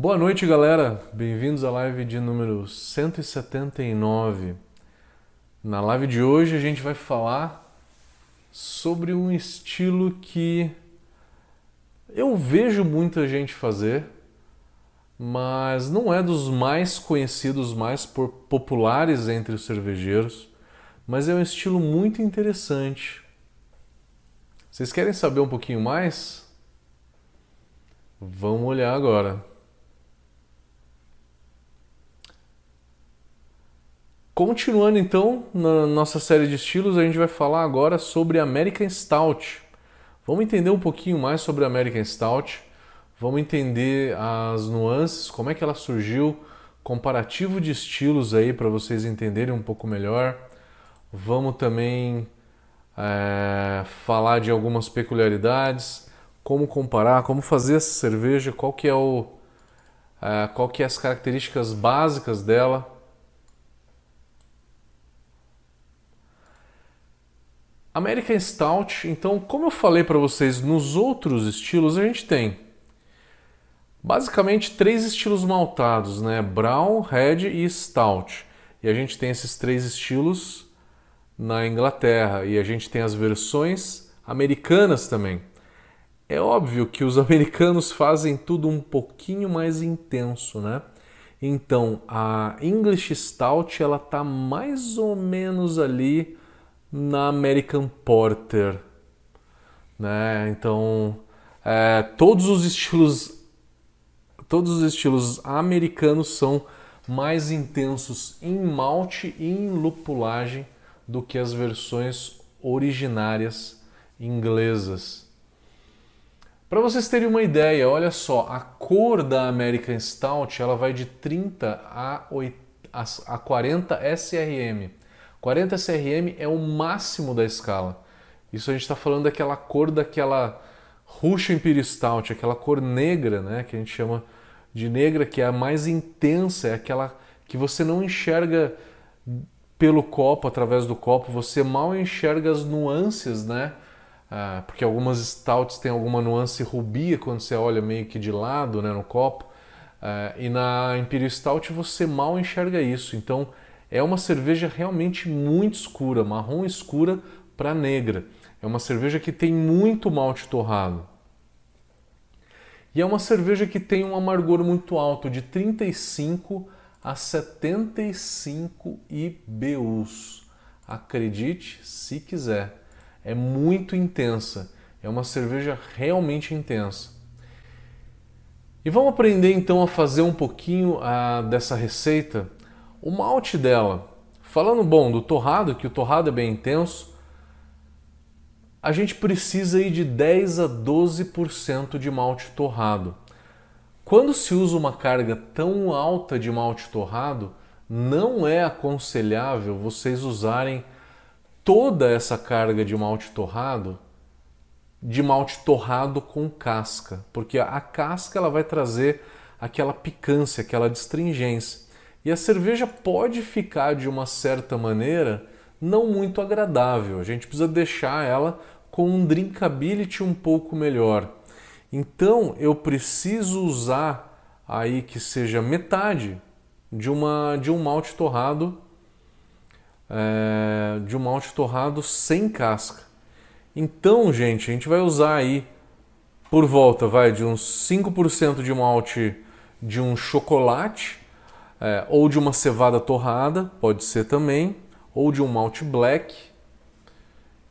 Boa noite, galera. Bem-vindos à live de número 179. Na live de hoje a gente vai falar sobre um estilo que eu vejo muita gente fazer, mas não é dos mais conhecidos, mais populares entre os cervejeiros, mas é um estilo muito interessante. Vocês querem saber um pouquinho mais? Vamos olhar agora. Continuando então na nossa série de estilos, a gente vai falar agora sobre American Stout. Vamos entender um pouquinho mais sobre American Stout, vamos entender as nuances, como é que ela surgiu, comparativo de estilos aí para vocês entenderem um pouco melhor. Vamos também é, falar de algumas peculiaridades, como comparar, como fazer essa cerveja, qual que é o, é, qual que é as características básicas dela American Stout, então, como eu falei para vocês, nos outros estilos a gente tem basicamente três estilos maltados, né? Brown, Red e Stout. E a gente tem esses três estilos na Inglaterra e a gente tem as versões americanas também. É óbvio que os americanos fazem tudo um pouquinho mais intenso, né? Então, a English Stout ela tá mais ou menos ali na American Porter, né? Então, é, todos os estilos todos os estilos americanos são mais intensos em malte e em lupulagem do que as versões originárias inglesas. Para vocês terem uma ideia, olha só, a cor da American Stout ela vai de 30 a, 8, a 40 SRM. 40 CRM é o máximo da escala. Isso a gente está falando daquela cor daquela Russian Imperial Stout, aquela cor negra, né, que a gente chama de negra, que é a mais intensa, é aquela que você não enxerga pelo copo, através do copo, você mal enxerga as nuances, né? Ah, porque algumas stouts têm alguma nuance rubia quando você olha meio que de lado, né, no copo. Ah, e na Imperial Stout você mal enxerga isso. Então é uma cerveja realmente muito escura, marrom escura para negra. É uma cerveja que tem muito malte torrado. E é uma cerveja que tem um amargor muito alto, de 35 a 75 IBUs. Acredite se quiser. É muito intensa. É uma cerveja realmente intensa. E vamos aprender então a fazer um pouquinho a, ah, dessa receita o malte dela, falando bom do torrado, que o torrado é bem intenso, a gente precisa ir de 10 a 12% de malte torrado. Quando se usa uma carga tão alta de malte torrado, não é aconselhável vocês usarem toda essa carga de malte torrado de malte torrado com casca, porque a casca ela vai trazer aquela picância, aquela distringência. E a cerveja pode ficar de uma certa maneira não muito agradável. A gente precisa deixar ela com um drinkability um pouco melhor. Então eu preciso usar aí que seja metade de uma de um malte torrado é, de um malte torrado sem casca. Então, gente, a gente vai usar aí por volta, vai de uns 5% de malte de um chocolate é, ou de uma cevada torrada, pode ser também, ou de um malte black.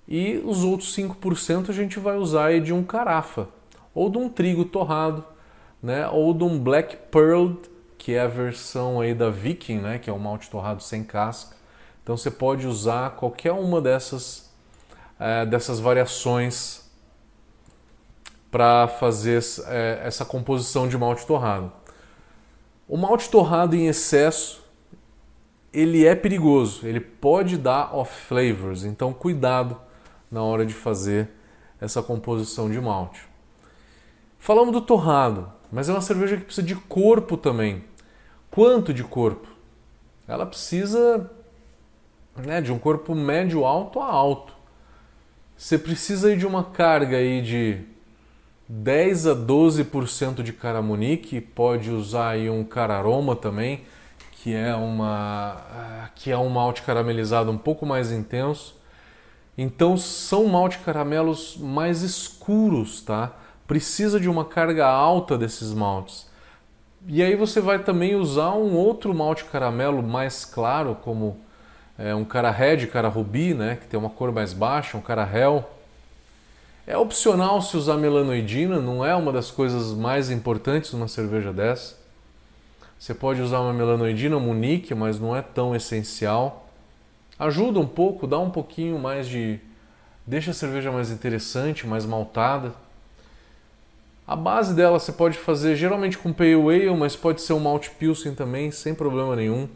E os outros 5% a gente vai usar de um carafa, ou de um trigo torrado, né? ou de um black pearl, que é a versão aí da Viking, né? que é um malte torrado sem casca. Então você pode usar qualquer uma dessas, é, dessas variações para fazer é, essa composição de malte torrado. O malte torrado em excesso, ele é perigoso, ele pode dar off flavors, então cuidado na hora de fazer essa composição de malte. Falamos do torrado, mas é uma cerveja que precisa de corpo também. Quanto de corpo? Ela precisa né, de um corpo médio alto a alto. Você precisa de uma carga aí de 10 a 12% de caramunique, pode usar aí um cararoma também, que é uma que é um malte caramelizado um pouco mais intenso. Então são malte caramelos mais escuros, tá? Precisa de uma carga alta desses maltes. E aí você vai também usar um outro malte caramelo mais claro, como é, um cara red, cara rubi, né, que tem uma cor mais baixa, um cara hell. É opcional se usar melanoidina, não é uma das coisas mais importantes numa cerveja dessa. Você pode usar uma melanoidina Munique, mas não é tão essencial. Ajuda um pouco, dá um pouquinho mais de. deixa a cerveja mais interessante, mais maltada. A base dela você pode fazer geralmente com Pale Ale, mas pode ser um Malt Pilsen também, sem problema nenhum.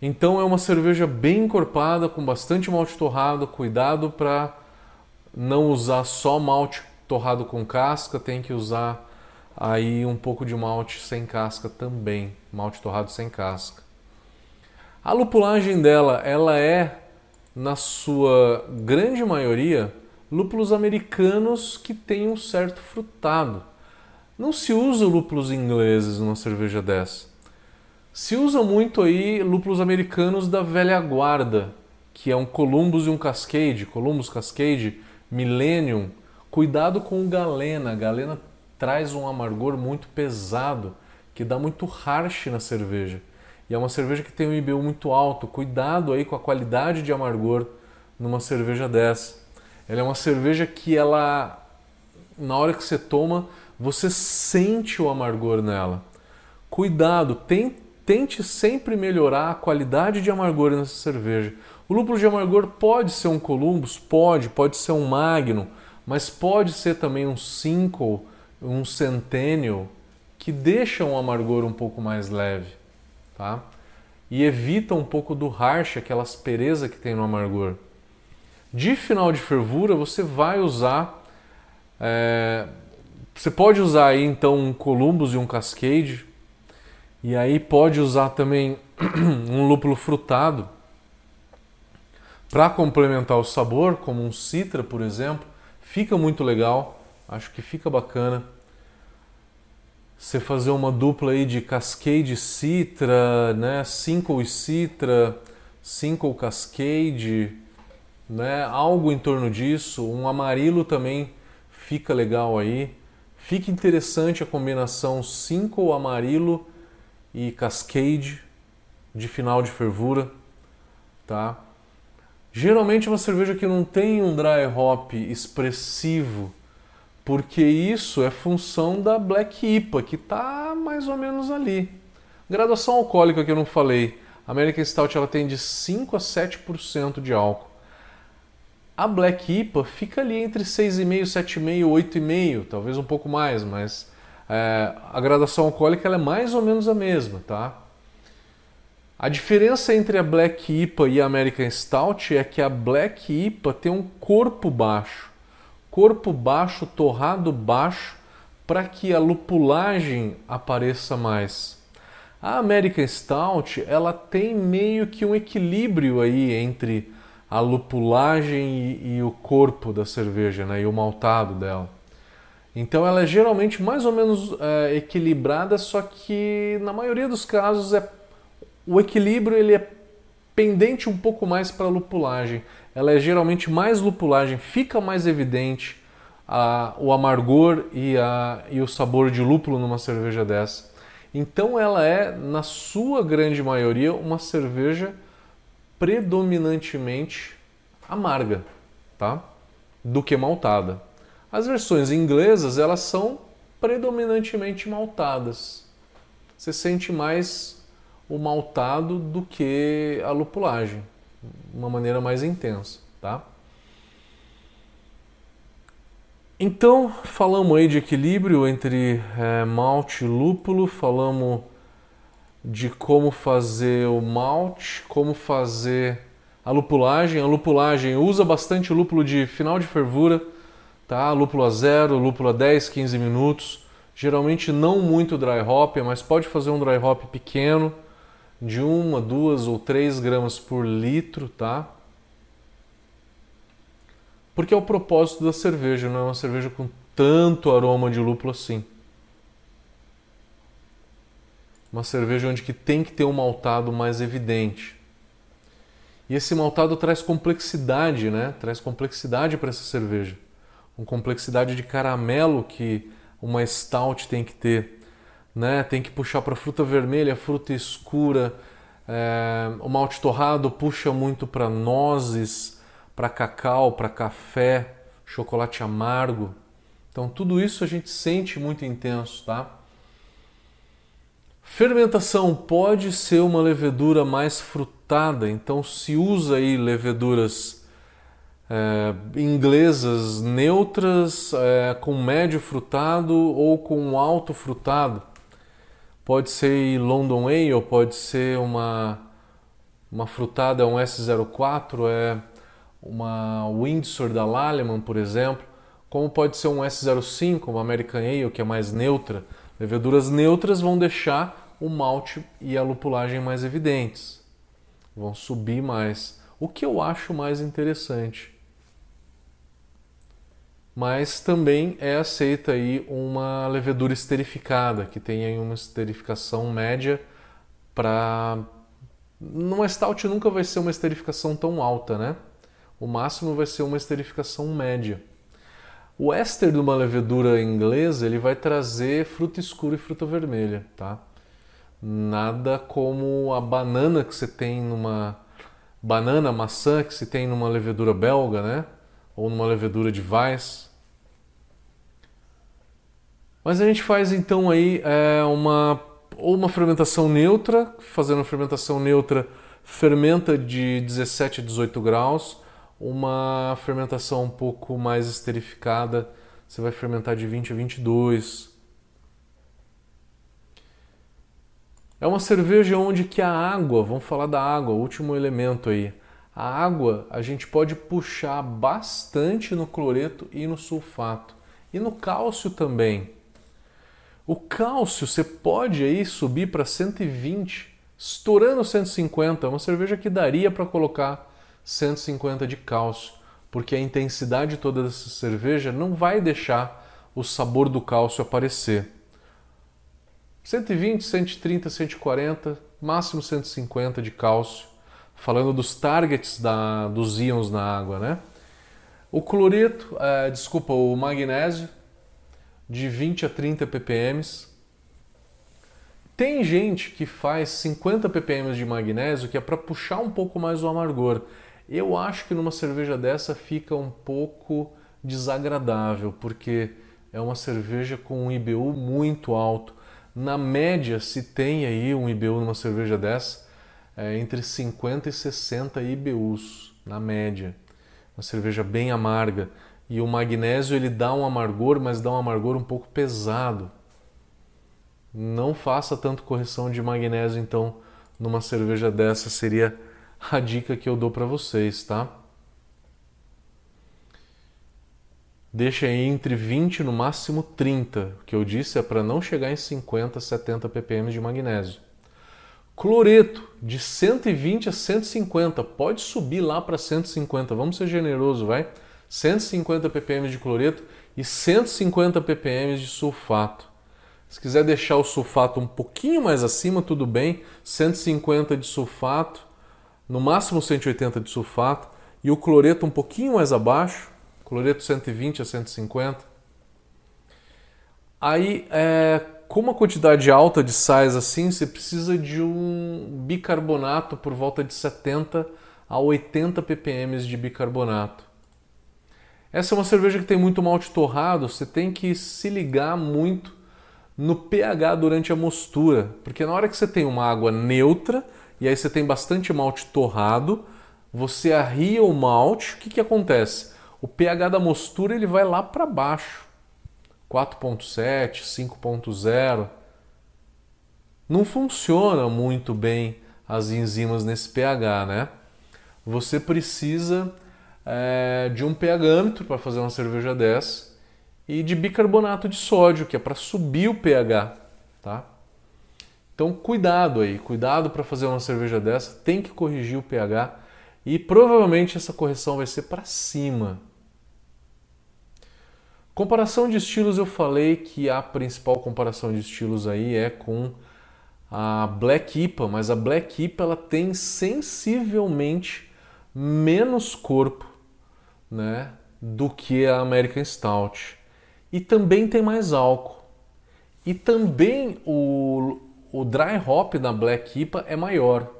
Então é uma cerveja bem encorpada, com bastante malte torrado, cuidado para não usar só malte torrado com casca, tem que usar aí um pouco de malte sem casca também, malte torrado sem casca. A lupulagem dela, ela é na sua grande maioria lúpulos americanos que têm um certo frutado. Não se usa lúpulos ingleses numa cerveja dessa. Se usa muito aí lúpulos americanos da velha guarda, que é um Columbus e um Cascade, Columbus Cascade Millennium. Cuidado com o Galena. Galena traz um amargor muito pesado, que dá muito harsh na cerveja. E é uma cerveja que tem um IBU muito alto. Cuidado aí com a qualidade de amargor numa cerveja dessa. Ela é uma cerveja que ela na hora que você toma, você sente o amargor nela. Cuidado, tente sempre melhorar a qualidade de amargor nessa cerveja. O lúpulo de amargor pode ser um Columbus, pode, pode ser um Magnum, mas pode ser também um Cinco, um Centennial, que deixa um amargor um pouco mais leve, tá? E evita um pouco do harsh, aquela aspereza que tem no amargor. De final de fervura, você vai usar. É, você pode usar aí então um Columbus e um Cascade, e aí pode usar também um lúpulo frutado para complementar o sabor, como um Citra, por exemplo. Fica muito legal, acho que fica bacana. Você fazer uma dupla aí de Cascade Citra, né? Cinco Citra, Cinco Cascade né? Algo em torno disso, um amarelo também fica legal aí. Fica interessante a combinação 5 amarelo e cascade de final de fervura, tá? Geralmente uma cerveja que não tem um dry hop expressivo, porque isso é função da Black IPA, que está mais ou menos ali. Graduação alcoólica que eu não falei, a American Stout ela tem de 5 a 7% de álcool. A Black IPA fica ali entre 6,5, 7,5, 8,5, talvez um pouco mais, mas é, a gradação alcoólica é mais ou menos a mesma, tá? A diferença entre a Black IPA e a American Stout é que a Black IPA tem um corpo baixo, corpo baixo, torrado baixo, para que a lupulagem apareça mais. A American Stout ela tem meio que um equilíbrio aí entre a lupulagem e, e, o corpo da cerveja, né, e o maltado dela. Então ela é geralmente mais ou menos é, equilibrada, só que na maioria dos casos é o equilíbrio ele é pendente um pouco mais para a lupulagem. Ela é geralmente mais lupulagem, fica mais evidente a, o amargor e, a, e o sabor de lúpulo numa cerveja dessa. Então ela é, na sua grande maioria, uma cerveja predominantemente amarga, tá? Do que maltada. As versões inglesas, elas são predominantemente maltadas. Você sente mais o maltado do que a lupulagem, uma maneira mais intensa, tá? Então, falamos aí de equilíbrio entre é, malte e lúpulo, falamos de como fazer o malte, como fazer a lupulagem. A lupulagem usa bastante lúpulo de final de fervura, tá? Lúpulo a zero, lúpulo a 10, 15 minutos. Geralmente não muito dry hop, mas pode fazer um dry hop pequeno, de uma, duas ou três gramas por litro, tá? Porque é o propósito da cerveja, não é uma cerveja com tanto aroma de lúpulo assim. Uma cerveja onde que tem que ter um maltado mais evidente. E esse maltado traz complexidade, né? Traz complexidade para essa cerveja. Uma complexidade de caramelo que uma stout tem que ter, né? Tem que puxar para fruta vermelha, fruta escura. É... o malte torrado puxa muito para nozes, para cacau, para café, chocolate amargo. Então tudo isso a gente sente muito intenso, tá? Fermentação pode ser uma levedura mais frutada, então se usa aí leveduras é, inglesas neutras é, com médio frutado ou com alto frutado. Pode ser London Ale, pode ser uma, uma frutada, um S04, é uma Windsor da Lallemand, por exemplo, como pode ser um S05, uma American Ale, que é mais neutra. Leveduras neutras vão deixar o malte e a lupulagem mais evidentes. Vão subir mais. O que eu acho mais interessante. Mas também é aceita aí uma levedura esterificada, que tem aí uma esterificação média para numa stout nunca vai ser uma esterificação tão alta, né? O máximo vai ser uma esterificação média. O éster de uma levedura inglesa ele vai trazer fruta escura e fruta vermelha, tá? Nada como a banana que você tem numa banana, maçã que se tem numa levedura belga, né? Ou numa levedura de Weiss. Mas a gente faz então aí é, uma ou uma fermentação neutra, fazendo uma fermentação neutra fermenta de 17 a 18 graus, uma fermentação um pouco mais esterificada, você vai fermentar de 20 a 22 É uma cerveja onde que a água, vamos falar da água, o último elemento aí. A água a gente pode puxar bastante no cloreto e no sulfato. E no cálcio também. O cálcio você pode aí subir para 120, estourando 150. É uma cerveja que daria para colocar 150 de cálcio, porque a intensidade toda dessa cerveja não vai deixar o sabor do cálcio aparecer. 120, 130, 140, máximo 150 de cálcio, falando dos targets da, dos íons na água, né? O cloreto, é, desculpa, o magnésio, de 20 a 30 ppm. Tem gente que faz 50 ppm de magnésio que é para puxar um pouco mais o amargor. Eu acho que numa cerveja dessa fica um pouco desagradável, porque é uma cerveja com um IBU muito alto. Na média, se tem aí um IBU numa cerveja dessa, é entre 50 e 60 IBUs, na média. Uma cerveja bem amarga. E o magnésio ele dá um amargor, mas dá um amargor um pouco pesado. Não faça tanto correção de magnésio, então, numa cerveja dessa seria a dica que eu dou para vocês, tá? Deixa aí entre 20 no máximo 30. O que eu disse é para não chegar em 50, 70 ppm de magnésio. Cloreto de 120 a 150, pode subir lá para 150. Vamos ser generoso, vai? 150 ppm de cloreto e 150 ppm de sulfato. Se quiser deixar o sulfato um pouquinho mais acima, tudo bem. 150 de sulfato, no máximo 180 de sulfato e o cloreto um pouquinho mais abaixo, cloreto 120 a 150. Aí, é, com uma quantidade alta de sais assim, você precisa de um bicarbonato por volta de 70 a 80 ppm de bicarbonato. Essa é uma cerveja que tem muito malte torrado, você tem que se ligar muito no pH durante a mostura, porque na hora que você tem uma água neutra e aí você tem bastante malte torrado, você arria o malte, o que, que acontece? o pH da mostura ele vai lá para baixo. 4.7, 5.0. Não funciona muito bem as enzimas nesse pH, né? Você precisa é, de um pHâmetro para fazer uma cerveja dessa e de bicarbonato de sódio, que é para subir o pH, tá? Então cuidado aí, cuidado para fazer uma cerveja dessa, tem que corrigir o pH e provavelmente essa correção vai ser para cima, Comparação de estilos, eu falei que a principal comparação de estilos aí é com a Black IPA, mas a Black IPA ela tem sensivelmente menos corpo, né, do que a American Stout. E também tem mais álcool. E também o, o dry hop da Black IPA é maior.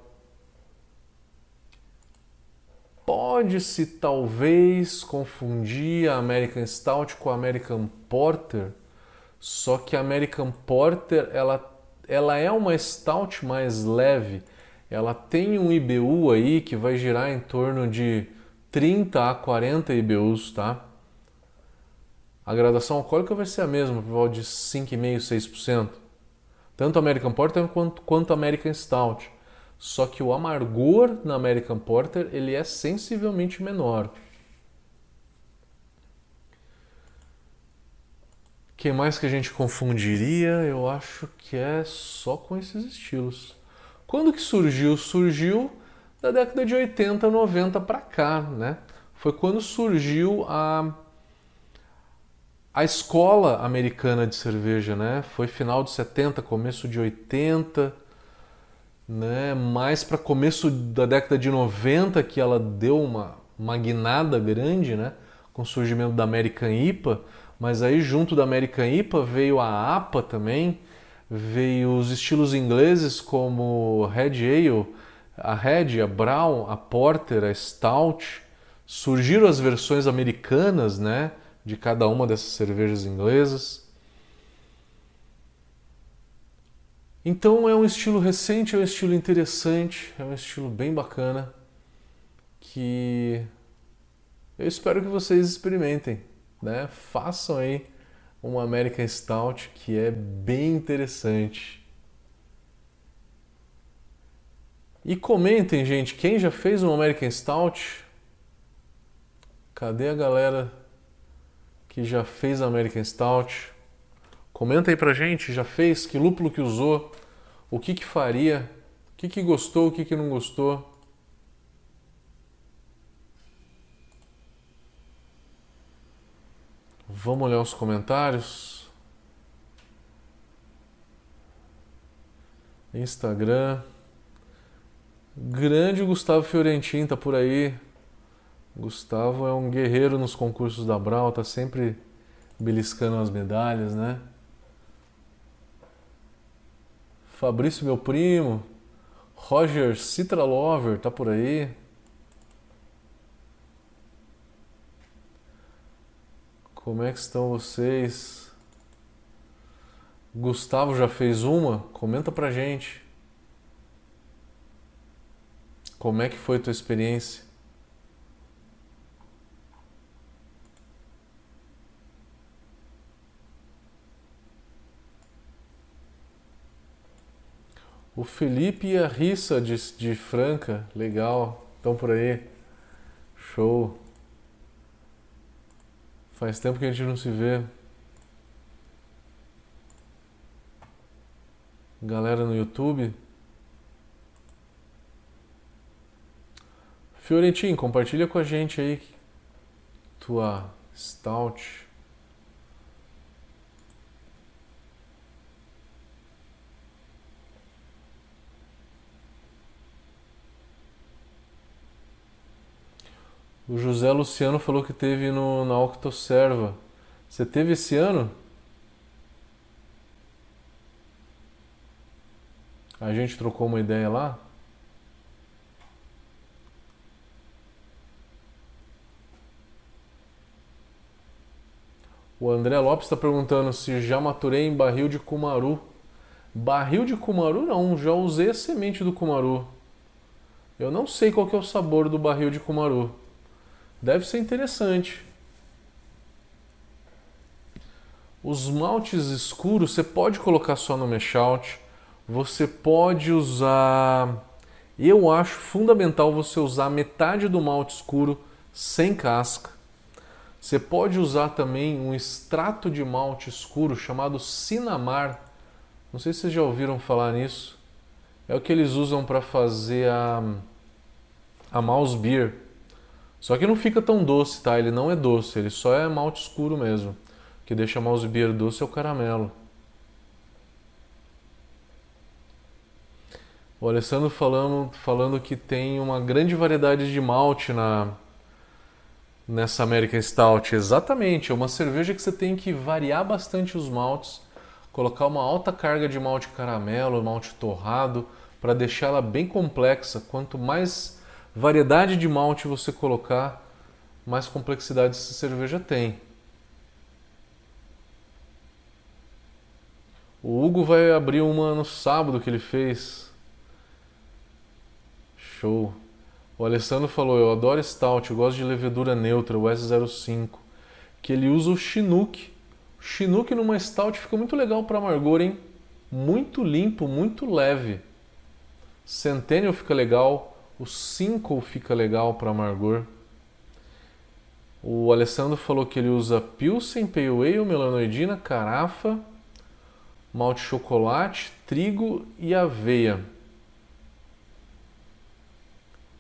Pode-se talvez confundir a American Stout com a American Porter, só que a American Porter ela, ela é uma stout mais leve. Ela tem um IBU aí que vai girar em torno de 30 a 40 IBUs, tá? A gradação alcoólica vai ser a mesma, por volta de 5,5, 6%. Tanto American Porter quanto, quanto American Stout. Só que o amargor na American Porter ele é sensivelmente menor. O que mais que a gente confundiria? Eu acho que é só com esses estilos. Quando que surgiu? Surgiu da década de 80, 90 para cá, né? Foi quando surgiu a a escola americana de cerveja, né? Foi final de 70, começo de 80 né? Mais para começo da década de 90 que ela deu uma magnada grande, né? Com o surgimento da American IPA, mas aí junto da American IPA veio a APA também, veio os estilos ingleses como Red Ale, a Red, a Brown, a Porter, a Stout, surgiram as versões americanas, né? De cada uma dessas cervejas inglesas. Então é um estilo recente, é um estilo interessante, é um estilo bem bacana que eu espero que vocês experimentem, né? Façam aí uma American Stout que é bem interessante. E comentem, gente, quem já fez uma American Stout? Cadê a galera que já fez a American Stout? Comenta aí pra gente, já fez? Que lúpulo que usou? O que que faria? O que que gostou? O que que não gostou? Vamos olhar os comentários. Instagram. Grande Gustavo Fiorentin tá por aí. Gustavo é um guerreiro nos concursos da Brau, tá sempre beliscando as medalhas, né? Fabrício, meu primo. Roger Citra Lover, tá por aí. Como é que estão vocês? Gustavo já fez uma? Comenta pra gente. Como é que foi tua experiência? O Felipe e a Rissa de, de Franca, legal, estão por aí. Show. Faz tempo que a gente não se vê. Galera no YouTube. Fiorentin, compartilha com a gente aí tua stout. O José Luciano falou que teve no, na Octoserva. Você teve esse ano? A gente trocou uma ideia lá? O André Lopes está perguntando se já maturei em barril de cumaru. Barril de cumaru não, já usei a semente do cumaru. Eu não sei qual que é o sabor do barril de cumaru. Deve ser interessante. Os maltes escuros você pode colocar só no mash out. Você pode usar. Eu acho fundamental você usar metade do malte escuro sem casca. Você pode usar também um extrato de malte escuro chamado Sinamar. Não sei se vocês já ouviram falar nisso. É o que eles usam para fazer a, a mouse beer. Só que não fica tão doce, tá? Ele não é doce, ele só é malte escuro mesmo. que deixa mouse beer doce é o caramelo. O Alessandro falando, falando que tem uma grande variedade de malte na nessa American Stout. Exatamente, é uma cerveja que você tem que variar bastante os maltes, colocar uma alta carga de malte caramelo, malte torrado, para deixá-la bem complexa. Quanto mais variedade de malte você colocar, mais complexidade essa cerveja tem. O Hugo vai abrir uma no sábado que ele fez. Show. O Alessandro falou: Eu adoro Stout, eu gosto de levedura neutra, o S05. Que ele usa o Chinook. Chinook numa Stout fica muito legal para amargor, hein? Muito limpo, muito leve. Centennial fica legal. O 5 fica legal para amargor. O Alessandro falou que ele usa Pilsen, Pale Ale, melanoidina, carafa, malte chocolate, trigo e aveia.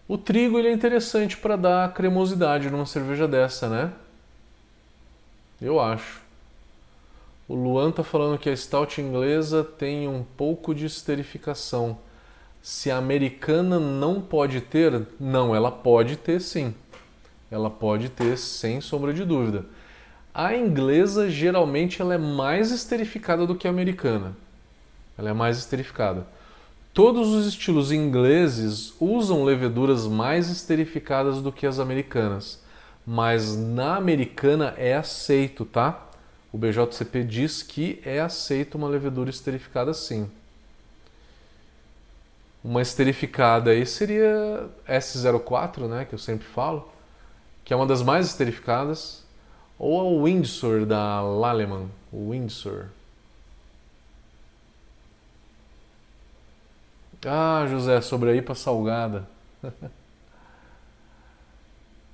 O trigo ele é interessante para dar cremosidade numa cerveja dessa, né? Eu acho. O Luan tá falando que a stout inglesa tem um pouco de esterificação. Se a americana não pode ter, não, ela pode ter sim. Ela pode ter sem sombra de dúvida. A inglesa geralmente ela é mais esterificada do que a americana. Ela é mais esterificada. Todos os estilos ingleses usam leveduras mais esterificadas do que as americanas, mas na americana é aceito, tá? O BJCP diz que é aceito uma levedura esterificada sim. Uma esterificada aí seria S04, né, que eu sempre falo, que é uma das mais esterificadas, ou a Windsor da Lallemand, o Windsor. Ah, José, sobre a IPA salgada.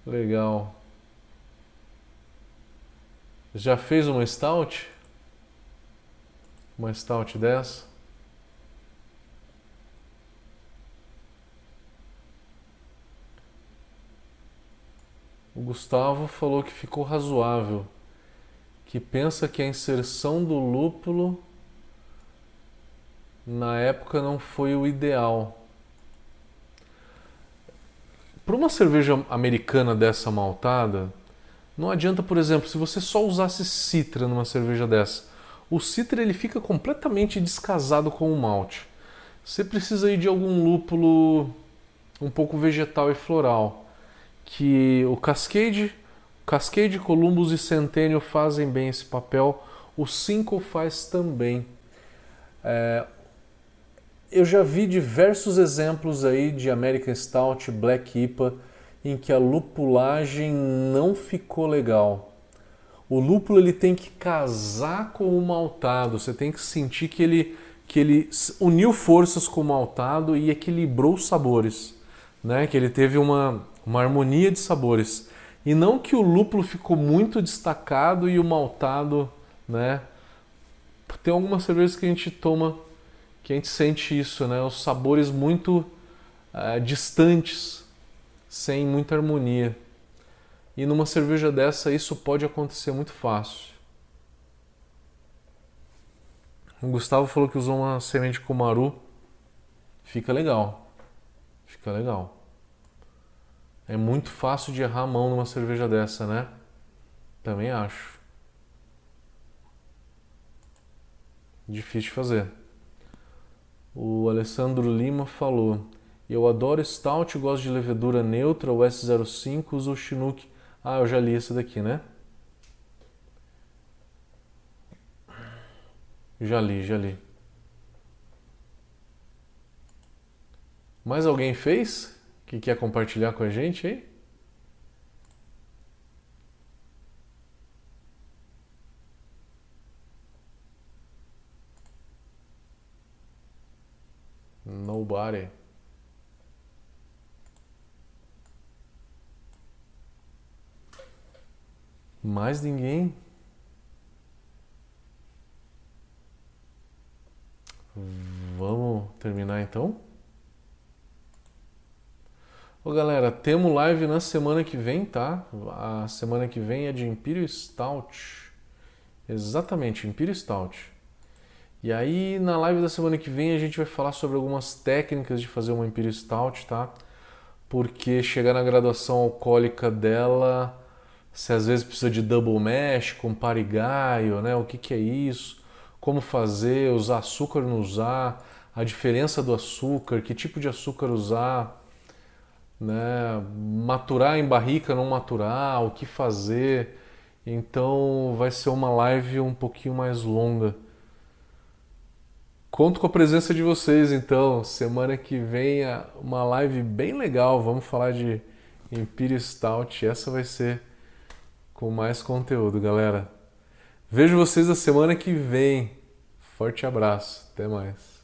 Legal. Já fez uma stout? Uma stout dessa? O Gustavo falou que ficou razoável, que pensa que a inserção do lúpulo na época não foi o ideal. Para uma cerveja americana dessa maltada, não adianta, por exemplo, se você só usasse citra numa cerveja dessa. O citra ele fica completamente descasado com o malte. Você precisa ir de algum lúpulo um pouco vegetal e floral, que o Cascade, Cascade, Columbus e Centennial fazem bem esse papel. O Cinco faz também. É, eu já vi diversos exemplos aí de American Stout, Black IPA, em que a lupulagem não ficou legal. O lúpulo ele tem que casar com o maltado, você tem que sentir que ele, que ele uniu forças com o maltado e equilibrou os sabores, né? que ele teve uma, uma harmonia de sabores. E não que o lúpulo ficou muito destacado e o maltado, né? Tem algumas cervejas que a gente toma que a gente sente isso, né? Os sabores muito uh, distantes, sem muita harmonia. E numa cerveja dessa isso pode acontecer muito fácil. O Gustavo falou que usou uma semente Kumaru. Fica legal. Fica legal. É muito fácil de errar a mão numa cerveja dessa, né? Também acho. Difícil de fazer. O Alessandro Lima falou: Eu adoro Stout, gosto de levedura neutra, o S05, uso o Chinook. Ah, eu já li esse daqui, né? Já li, já li. Mais alguém fez que quer compartilhar com a gente aí? Nobody. Mais ninguém? Vamos terminar então? Ô galera, temos live na semana que vem, tá? A semana que vem é de Imperial Stout. Exatamente, Imperial Stout. E aí na live da semana que vem a gente vai falar sobre algumas técnicas de fazer uma Imperial Stout, tá? Porque chegar na graduação alcoólica dela, se às vezes precisa de double mash com parigaio, né? O que, que é isso? Como fazer, usar açúcar não usar, a diferença do açúcar, que tipo de açúcar usar, né? Maturar em barrica, não maturar, o que fazer. Então vai ser uma live um pouquinho mais longa. Conto com a presença de vocês, então. Semana que vem uma live bem legal. Vamos falar de Imperial Stout. Essa vai ser com mais conteúdo, galera. Vejo vocês na semana que vem. Forte abraço. Até mais.